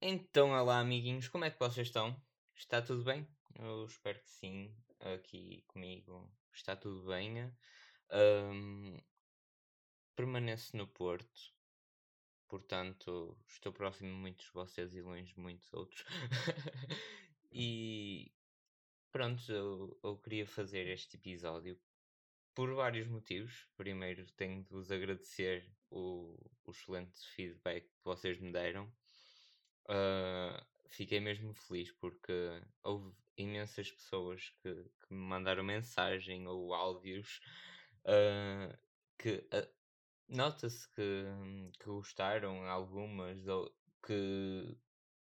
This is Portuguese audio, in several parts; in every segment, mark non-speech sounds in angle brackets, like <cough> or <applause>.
Então, olá amiguinhos, como é que vocês estão? Está tudo bem? Eu espero que sim, aqui comigo está tudo bem. Ahm, permaneço no Porto, portanto estou próximo de muitos de vocês e longe de muitos outros. <laughs> e pronto, eu, eu queria fazer este episódio por vários motivos. Primeiro, tenho de vos agradecer o, o excelente feedback que vocês me deram. Uh, fiquei mesmo feliz porque houve imensas pessoas que, que me mandaram mensagem ou áudios uh, que uh, nota-se que, que gostaram algumas ou que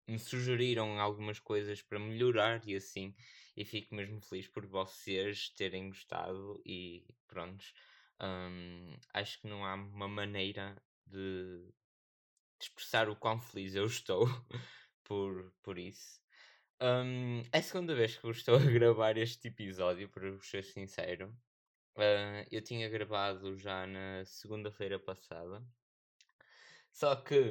me sugeriram algumas coisas para melhorar e assim e fico mesmo feliz por vocês terem gostado e pronto. Um, acho que não há uma maneira de expressar o quão feliz eu estou <laughs> por, por isso. Um, é a segunda vez que estou a gravar este episódio, para ser sincero. Uh, eu tinha gravado já na segunda-feira passada. Só que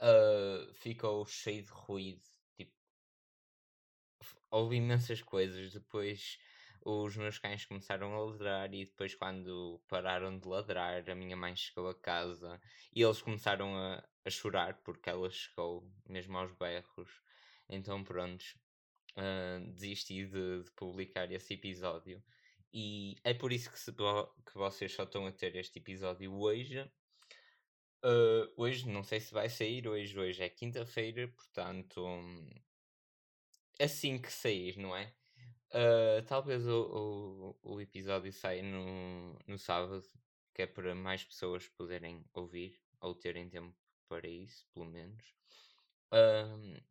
uh, ficou cheio de ruído. Tipo, houve imensas coisas. Depois os meus cães começaram a ladrar e depois quando pararam de ladrar a minha mãe chegou a casa e eles começaram a, a chorar porque ela chegou mesmo aos berros. Então pronto uh, desisti de, de, publicar esse episódio. E é por isso que, se, que vocês só estão a ter este episódio hoje. Uh, hoje não sei se vai sair hoje, hoje é quinta-feira portanto assim que sair, não é? Uh, talvez o, o, o, episódio saia no, no sábado, que é para mais pessoas poderem ouvir ou terem tempo para isso, pelo menos. Uh,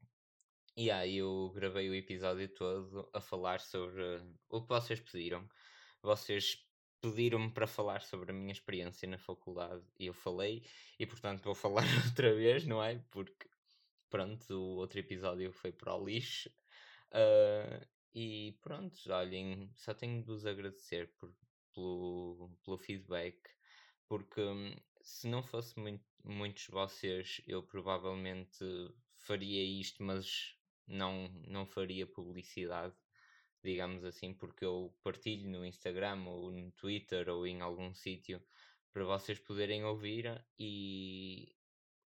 e aí eu gravei o episódio todo a falar sobre o que vocês pediram. Vocês pediram-me para falar sobre a minha experiência na faculdade e eu falei, e portanto vou falar <laughs> outra vez, não é? Porque pronto, o outro episódio foi para o lixo. Uh, e pronto, olhem, só tenho de vos agradecer por, pelo, pelo feedback, porque hum, se não fosse muito, muitos vocês, eu provavelmente faria isto, mas não, não faria publicidade, digamos assim, porque eu partilho no Instagram ou no Twitter ou em algum sítio para vocês poderem ouvir e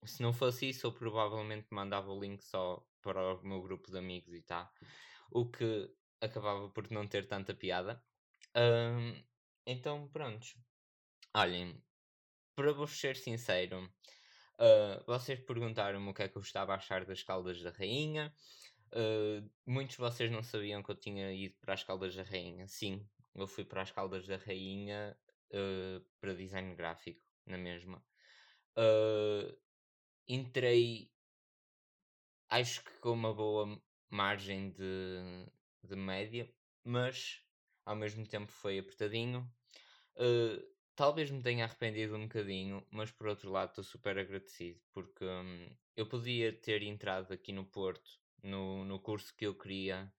se não fosse isso eu provavelmente mandava o link só para o meu grupo de amigos e tá o que acabava por não ter tanta piada. Um, então, pronto. Olhem, para vos ser sincero, uh, vocês perguntaram-me o que é que eu estava a achar das Caldas da Rainha. Uh, muitos de vocês não sabiam que eu tinha ido para as Caldas da Rainha. Sim, eu fui para as Caldas da Rainha uh, para design gráfico, na mesma. entrei, acho que com uma boa margem de, de média, mas ao mesmo tempo foi apertadinho. Uh, talvez me tenha arrependido um bocadinho, mas por outro lado estou super agradecido porque um, eu podia ter entrado aqui no Porto no, no curso que eu queria,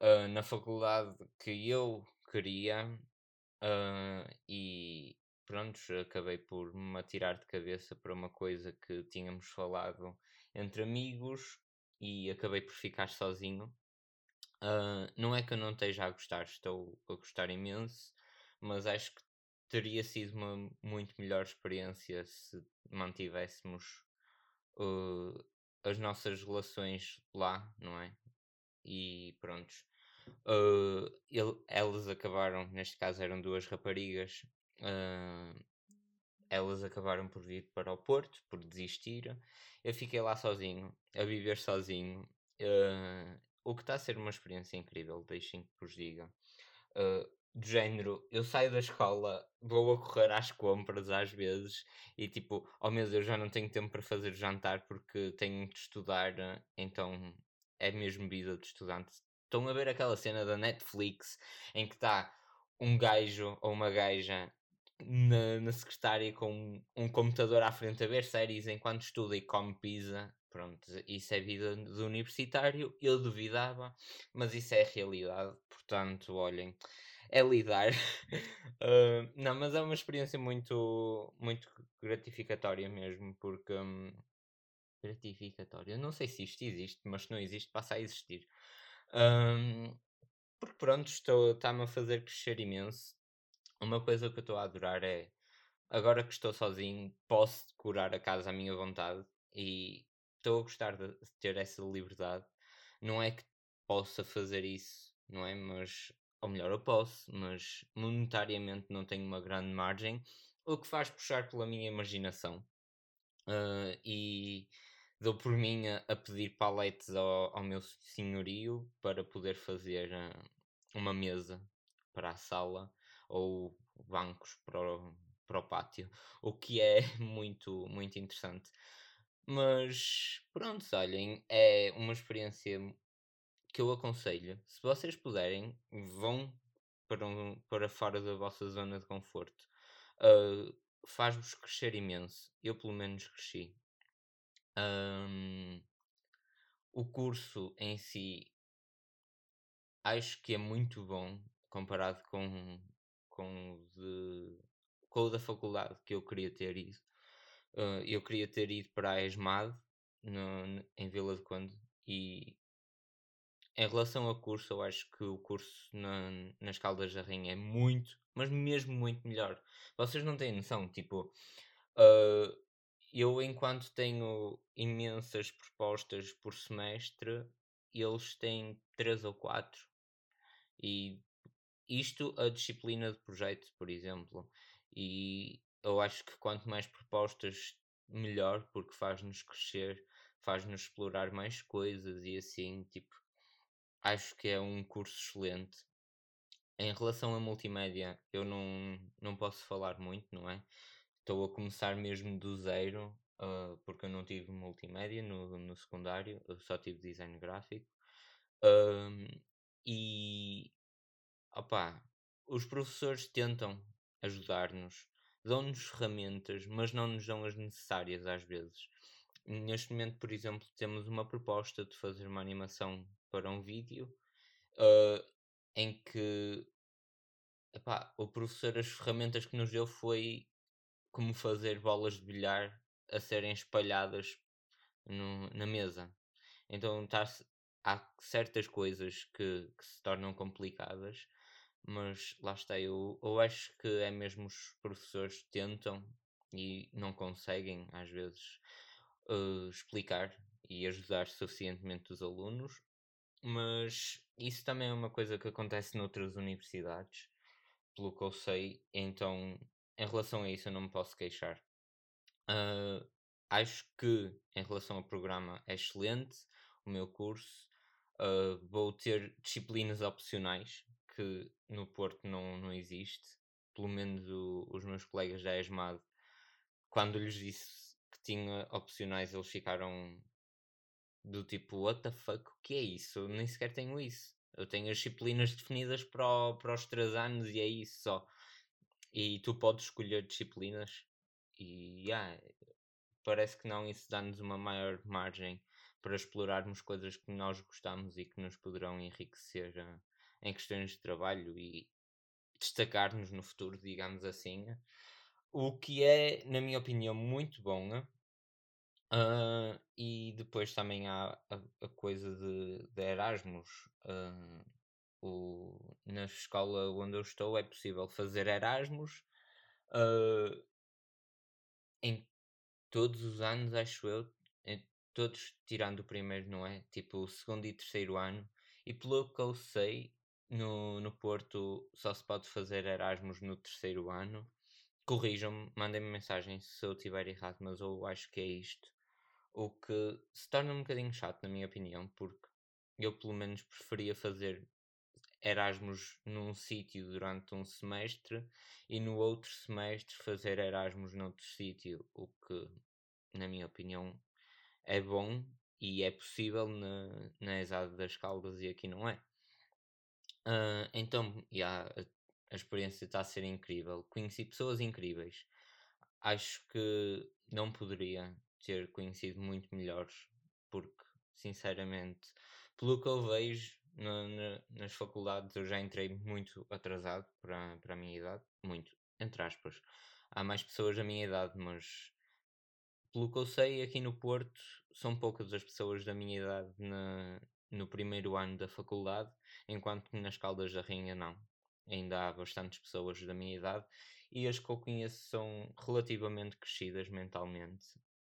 uh, na faculdade que eu queria uh, e pronto, acabei por me atirar de cabeça para uma coisa que tínhamos falado entre amigos e acabei por ficar sozinho. Uh, não é que eu não esteja a gostar, estou a gostar imenso, mas acho que teria sido uma muito melhor experiência se mantivéssemos uh, as nossas relações lá, não é? E pronto. Uh, ele, elas acabaram, neste caso eram duas raparigas, uh, elas acabaram por vir para o Porto, por desistir. Eu fiquei lá sozinho, a viver sozinho. Uh, o que está a ser uma experiência incrível, deixem que vos diga. Uh, do género, eu saio da escola, vou a correr às compras às vezes e tipo, oh meu Deus, já não tenho tempo para fazer jantar porque tenho de estudar, então é mesmo vida de estudante. Estão a ver aquela cena da Netflix em que está um gajo ou uma gaja na, na secretária com um, computador à frente a ver séries enquanto estuda e come pizza. Pronto, isso é vida de universitário. Eu duvidava, mas isso é realidade. Portanto, olhem, é lidar. uh, <laughs> não, mas é uma experiência muito, muito gratificatória mesmo, porque um, gratificatório. Eu não sei se isto existe, mas se não existe, passa a existir. Um, porque pronto, está-me a fazer crescer imenso. Uma coisa que eu estou a adorar é agora que estou sozinho, posso decorar a casa à minha vontade e estou a gostar de ter essa liberdade. Não é que possa fazer isso, não é? Mas, ou melhor, eu posso, mas monetariamente não tenho uma grande margem, o que faz puxar pela minha imaginação. Uh, e dou por mim a, a pedir paletes ao, ao, meu senhorio para poder fazer uh, uma mesa para a sala ou bancos para o, para o pátio, o que é <laughs> muito, muito interessante. Mas pronto, olhem, é uma experiência que eu aconselho. Se vocês puderem, vão para, um, para fora da vossa zona de conforto. Uh, Faz-vos crescer imenso. Eu, pelo menos, cresci. Um, o curso em si acho que é muito bom comparado com, com, o de, com o da faculdade que eu queria ter ido. Uh, eu queria ter ido para a ESMAD no, em Vila de Conde e em relação ao curso, eu acho que o curso na, nas Caldas da Rainha é muito, mas mesmo muito melhor. Vocês não têm noção, tipo, uh, eu enquanto tenho imensas propostas por semestre, eles têm três ou quatro. E isto a disciplina de projeto, por exemplo. E eu acho que quanto mais propostas, melhor, porque faz-nos crescer, faz-nos explorar mais coisas e assim, tipo, acho que é um curso excelente. Em relação a multimédia, eu não, não posso falar muito, não é? Estou a começar mesmo do zero, uh, porque eu não tive multimédia no, no secundário, eu só tive design gráfico. E opá, os professores tentam ajudar-nos, dão-nos ferramentas, mas não nos dão as necessárias às vezes. Neste momento, por exemplo, temos uma proposta de fazer uma animação para um vídeo uh, em que epá, o professor as ferramentas que nos deu foi como fazer bolas de bilhar a serem espalhadas no, na mesa. Então tá há certas coisas que, que, se tornam complicadas, mas lá está, eu, eu acho que é mesmo os professores tentam e não conseguem às vezes uh, explicar e ajudar suficientemente os alunos, mas isso também é uma coisa que acontece noutras universidades, pelo que eu sei, então em relação a isso eu não me posso queixar. Uh, acho que em relação ao programa é excelente o meu curso. Uh, vou ter disciplinas opcionais que no Porto não, não existe. Pelo menos o, os meus colegas da ESMAD, quando lhes disse que tinha opcionais, eles ficaram do tipo, what the fuck, o que é isso? Eu nem sequer tenho isso. Eu tenho as disciplinas definidas para, o, para os 3 anos e é isso só. E tu podes escolher disciplinas e yeah, parece que não, isso dá-nos uma maior margem para explorarmos coisas que nós gostamos e que nos poderão enriquecer uh, em questões de trabalho e destacar-nos no futuro, digamos assim. O que é, na minha opinião, muito bom Uh, e depois também há a, a coisa de, de Erasmus. Uh, o, na escola onde eu estou é possível fazer Erasmus uh, em todos os anos, acho eu, em, todos tirando o primeiro, não é? Tipo o segundo e terceiro ano. E pelo que eu sei, no, no Porto só se pode fazer Erasmus no terceiro ano. Corrijam-me, mandem-me mensagem se eu estiver errado, mas eu acho que é isto. O que se torna um bocadinho chato, na minha opinião, porque eu pelo menos preferia fazer Erasmus num sítio durante um semestre e no outro semestre fazer Erasmus noutro sítio, o que, na minha opinião, é bom e é possível na, na ESAD das Caldas e aqui não é. Uh, então, yeah, a, a experiência está a ser incrível. Conheci pessoas incríveis. Acho que não poderia ter conhecido muito melhores, porque, sinceramente, pelo que eu vejo na, na, nas faculdades, eu já entrei muito atrasado para, para a minha idade, muito, entre aspas. Há mais pessoas da minha idade, mas pelo que eu sei, aqui no Porto são poucas as pessoas da minha idade na, no primeiro ano da faculdade, enquanto que nas Caldas da Rainha não. Ainda há bastantes pessoas da minha idade e as que eu conheço são relativamente crescidas mentalmente.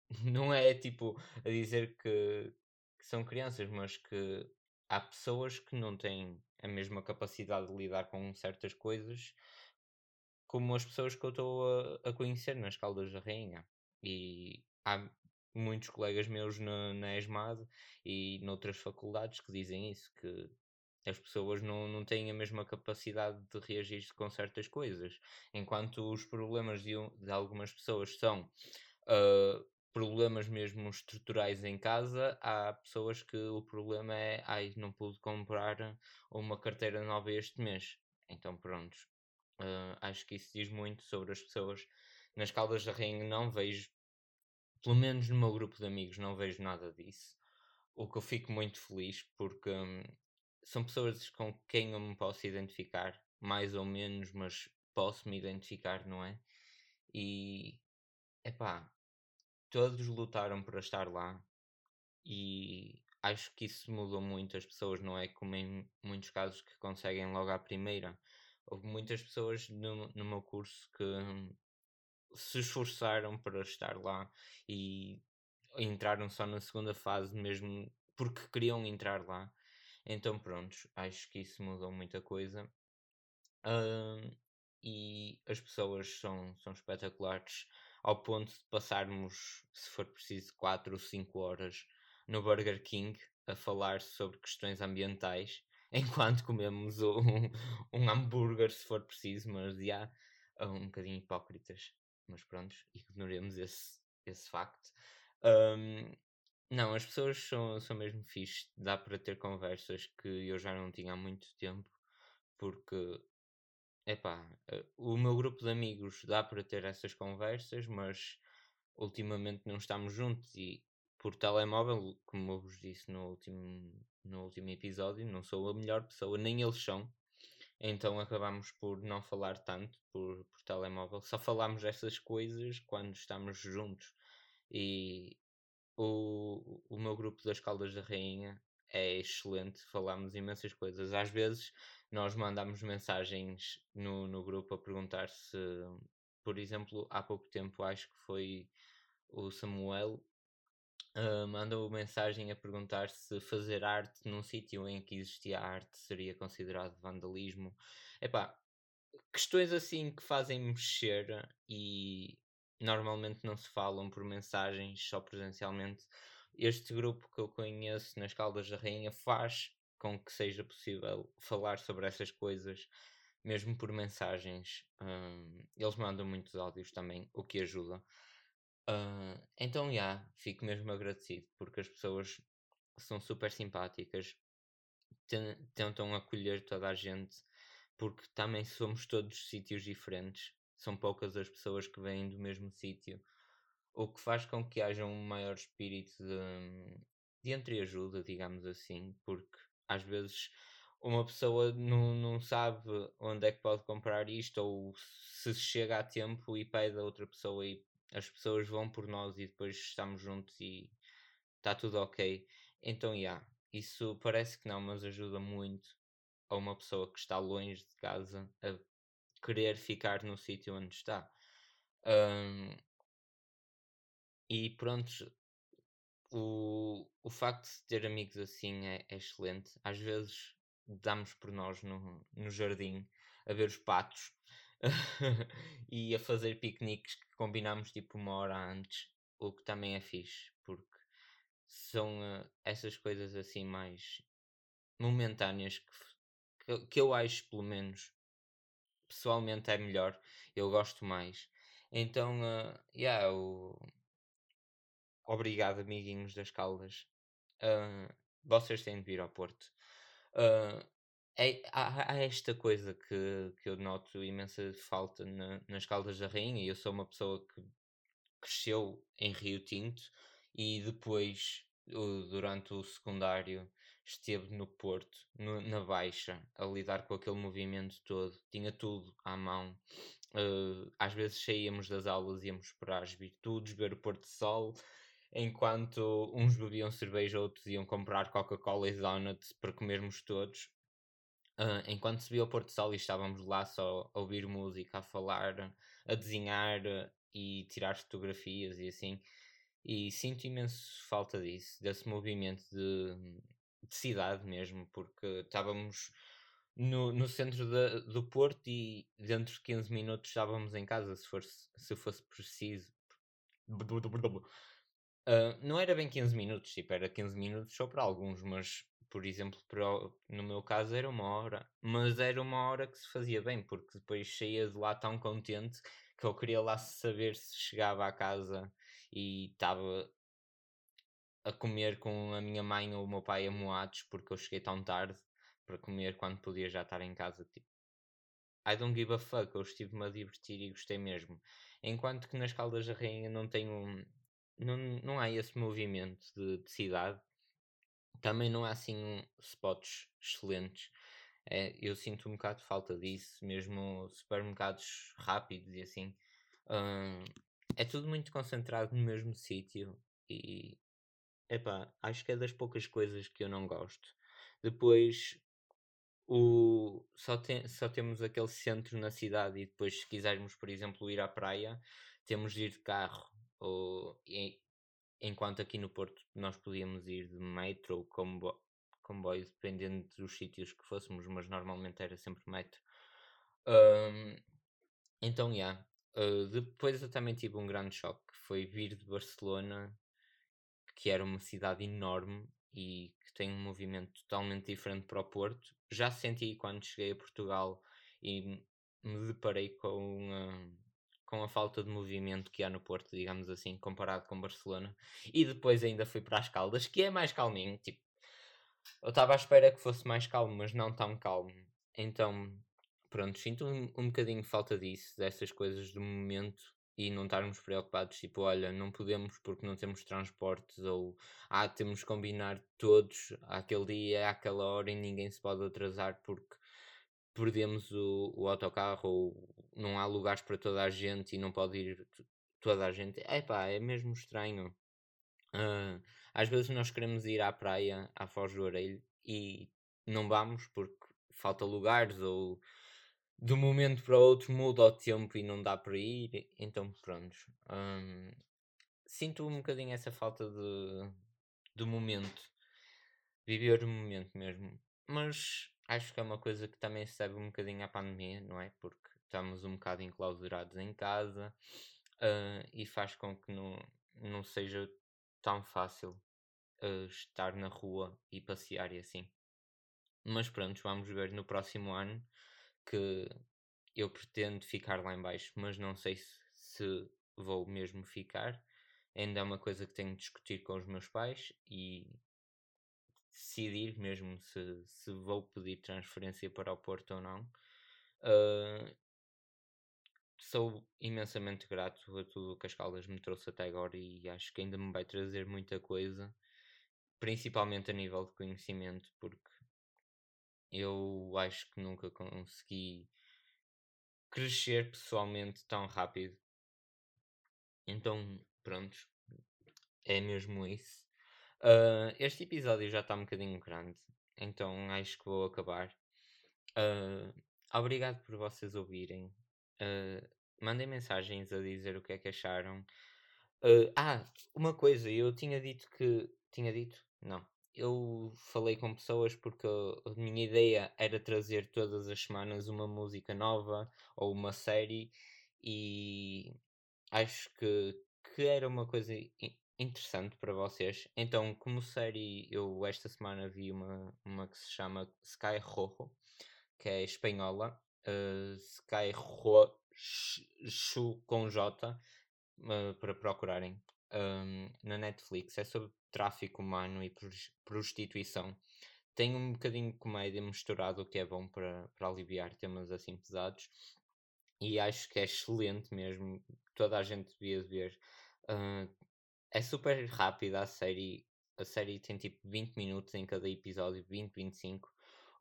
<laughs> Não é tipo a dizer que, que são crianças, mas que há pessoas que não têm a mesma capacidade de lidar com certas coisas como as pessoas que eu estou a, a conhecer nas Caldas da Rainha. E há muitos colegas meus na, na ESMAD e noutras faculdades que dizem isso, que as pessoas não, não têm a mesma capacidade de reagir com certas coisas. Enquanto os problemas de, de algumas pessoas são uh, problemas mesmo estruturais em casa, há pessoas que o problema é ai, não pude comprar uma carteira nova este mês. Então pronto. Uh, acho que isso diz muito sobre as pessoas. Nas Caldas da Rainha não vejo, pelo menos no meu grupo de amigos, não vejo nada disso. O que eu fico muito feliz porque hum, são pessoas com quem eu me posso identificar, mais ou menos, mas posso me identificar, não é? E epá, todos lutaram para estar lá e acho que isso mudou muito as pessoas, não é? Como em muitos casos que conseguem logo à primeira. Houve muitas pessoas no, no meu curso que se esforçaram para estar lá e entraram só na segunda fase mesmo porque queriam entrar lá. Então pronto, acho que isso mudou muita coisa. Uh, e as pessoas são, são espetaculares ao ponto de passarmos, se for preciso, 4 ou 5 horas no Burger King a falar sobre questões ambientais <laughs> enquanto comemos um, um hambúrguer, se for preciso, mas já um bocadinho hipócritas. Mas pronto, ignoremos esse, esse facto. Um, não, as pessoas são, são mesmo fixe. Dá para ter conversas que eu já não tinha há muito tempo, porque epá, eh, o grupo de amigos dá para ter essas conversas, mas ultimamente não estamos juntos e por telemóvel, como eu vos disse no último, no último episódio, não sou a melhor pessoa, nem eles são. Então acabamos por não falar tanto por, por telemóvel. Só falamos essas coisas quando estamos juntos. E o, o meu grupo das Caldas da Rainha é excelente, falamos imensas coisas. Às vezes nós mandamos mensagens no, no grupo a perguntar se, por exemplo, há pouco tempo acho que foi o Samuel uh, mandou mensagem a perguntar se fazer arte num sítio em que existia arte seria considerado vandalismo. Epá, questões assim que fazem mexer e normalmente não se falam por mensagens, só presencialmente. Este grupo que eu conheço nas Caldas da Rainha faz com que seja possível falar sobre essas coisas, mesmo por mensagens. Um, eles mandam muitos áudios também, o que ajuda. Uh, então, já, yeah, fico mesmo agradecido porque as pessoas são super simpáticas, tentam acolher toda a gente, porque também somos todos sítios diferentes são poucas as pessoas que vêm do mesmo sítio, o que faz com que haja um maior espírito de, de entreajuda, digamos assim, porque às vezes uma pessoa não, não sabe onde é que pode comprar isto, ou se chega a tempo e pede a outra pessoa e as pessoas vão por nós e depois estamos juntos e está tudo ok. Então, já, yeah, isso parece que não, mas ajuda muito a uma pessoa que está longe de casa a querer ficar no sítio onde está. Um, e pronto, o, o facto de ter amigos assim é, é excelente. Às vezes damos por nós no, no jardim a ver os patos <laughs> e a fazer piqueniques que combinamos tipo uma hora antes, o que também é fixe, porque são uh, essas coisas assim mais momentâneas que, que, que eu acho pelo menos pessoalmente é melhor, eu gosto mais. Então, uh, yeah, o... obrigado, amiguinhos das Caldas. Uh, vocês têm de vir ao Porto. Uh, é, há, há, esta coisa que, que eu noto imensa falta na, nas Caldas da Rainha. Eu sou uma pessoa que cresceu em Rio Tinto e depois, durante o secundário, esteve no Porto, no, na Baixa, a lidar com aquele movimento todo, tinha tudo à mão. Uh, às vezes saíamos das aulas íamos para as virtudes, ver o pôr do sol, enquanto uns bebiam cerveja, outros iam comprar Coca-Cola e donuts para comermos todos. Uh, enquanto se via o Porto Sol e estávamos lá só a ouvir música, a falar, a desenhar e tirar fotografias e assim. E sinto imenso falta disso, desse movimento de, de cidade mesmo, porque estávamos no, no centro de, do Porto e dentro de 15 minutos estávamos em casa se fosse, se fosse preciso. Uh, não era bem 15 minutos, tipo, era 15 minutos só para alguns, mas por exemplo, para, no meu caso era uma hora, mas era uma hora que se fazia bem, porque depois saía de lá tão contente que eu queria lá saber se chegava à casa e estava a comer com a minha mãe ou o meu pai amoados porque eu cheguei tão tarde para comer quando podia já estar em casa. Tipo, I don't give a fuck, eu estive-me a divertir e gostei mesmo. Enquanto que nas Caldas da Rainha não tenho. Não, não há esse movimento de, de cidade. Também não há assim spots excelentes. É, eu sinto um bocado de falta disso, mesmo supermercados rápidos e assim. Uh, é tudo muito concentrado no mesmo sítio e epá, acho que é das poucas coisas que eu não gosto. Depois o, só, tem, só temos aquele centro na cidade e depois se quisermos, por exemplo, ir à praia, temos de ir de carro. Ou, enquanto aqui no Porto nós podíamos ir de metro ou combo, comboio, dependendo dos sítios que fôssemos, mas normalmente era sempre metro. Um, então, já. Yeah. Uh, depois eu também tive um grande choque, que foi vir de Barcelona, que era uma cidade enorme e que tem um movimento totalmente diferente para o Porto. Já senti quando cheguei a Portugal e me deparei com, uh, com a falta de movimento que há no Porto, digamos assim, comparado com Barcelona. E depois ainda fui para as Caldas, que é mais calminho. Tipo, eu estava à espera que fosse mais calmo, mas não tão calmo. Então, pronto, sinto um, um bocadinho falta disso, dessas coisas do momento e não estarmos preocupados, tipo, olha, não podemos porque não temos transportes, ou ah, temos que combinar todos aquele dia, àquela hora e ninguém se pode atrasar porque perdemos o, o autocarro ou não há lugares para toda a gente e não pode ir toda a gente. É pá, é mesmo estranho. Uh, às vezes nós queremos ir à praia, à Foz do Orelho, e não vamos porque falta lugares ou de um momento para outro muda o tempo e não dá para ir, então pronto. Um, sinto um bocadinho essa falta de, de momento, viver o momento mesmo. Mas acho que é uma coisa que também se deve um bocadinho à pandemia, não é? Porque estamos um bocado enclausurados em casa uh, e faz com que não, não seja tão fácil uh, estar na rua e passear e assim. Mas pronto, vamos ver no próximo ano que eu pretendo ficar lá embaixo, mas não sei se, se vou mesmo ficar. Ainda é uma coisa que tenho de discutir com os meus pais e decidir mesmo se, se vou pedir transferência para o Porto ou não. Uh, sou imensamente grato a tudo o que as Caldas me trouxe até agora e acho que ainda me vai trazer muita coisa, principalmente a nível de conhecimento, porque eu acho que nunca consegui crescer pessoalmente tão rápido. Então, pronto, é mesmo isso. Uh, este episódio já está um bocadinho grande, então acho que vou acabar. Uh, obrigado por vocês ouvirem. Uh, mandem mensagens a dizer o que é que acharam. Ah, uma coisa, eu tinha dito que. Tinha dito? Não. Eu falei com pessoas porque a minha ideia era trazer todas as semanas uma música nova ou uma série e acho que, que era uma coisa interessante para vocês. Então, como série, eu esta semana vi uma, uma que se chama Sky Rojo, que é espanhola. Uh, Sky Rojo com J uh, para procurarem um, na Netflix. É sobre tráfico humano e prostituição. Tem um bocadinho de comédia misturado, o que é bom para, para aliviar temas assim pesados. E acho que é excelente mesmo. Toda a gente devia ver. Uh, é super rápida a série. A série tem tipo 20 minutos em cada episódio, 20, 25,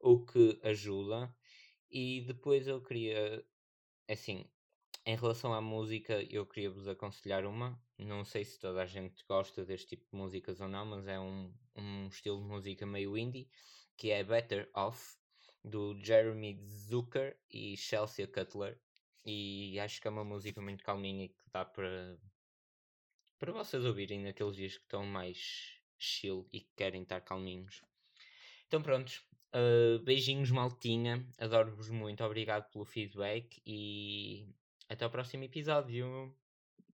o que ajuda. E depois eu queria, assim, em relação à música, eu queria vos aconselhar uma. Não sei se toda a gente gosta deste tipo de músicas ou não, mas é um, um estilo de música meio indie, que é Better Off, do Jeremy Zucker e Chelsea Cutler. E acho que é uma música muito calminha e que dá para, para vocês ouvirem naqueles dias que estão mais chill e que querem estar calminhos. Então pronto, uh, beijinhos maltinha, adoro-vos muito, obrigado pelo feedback e até o próximo episódio.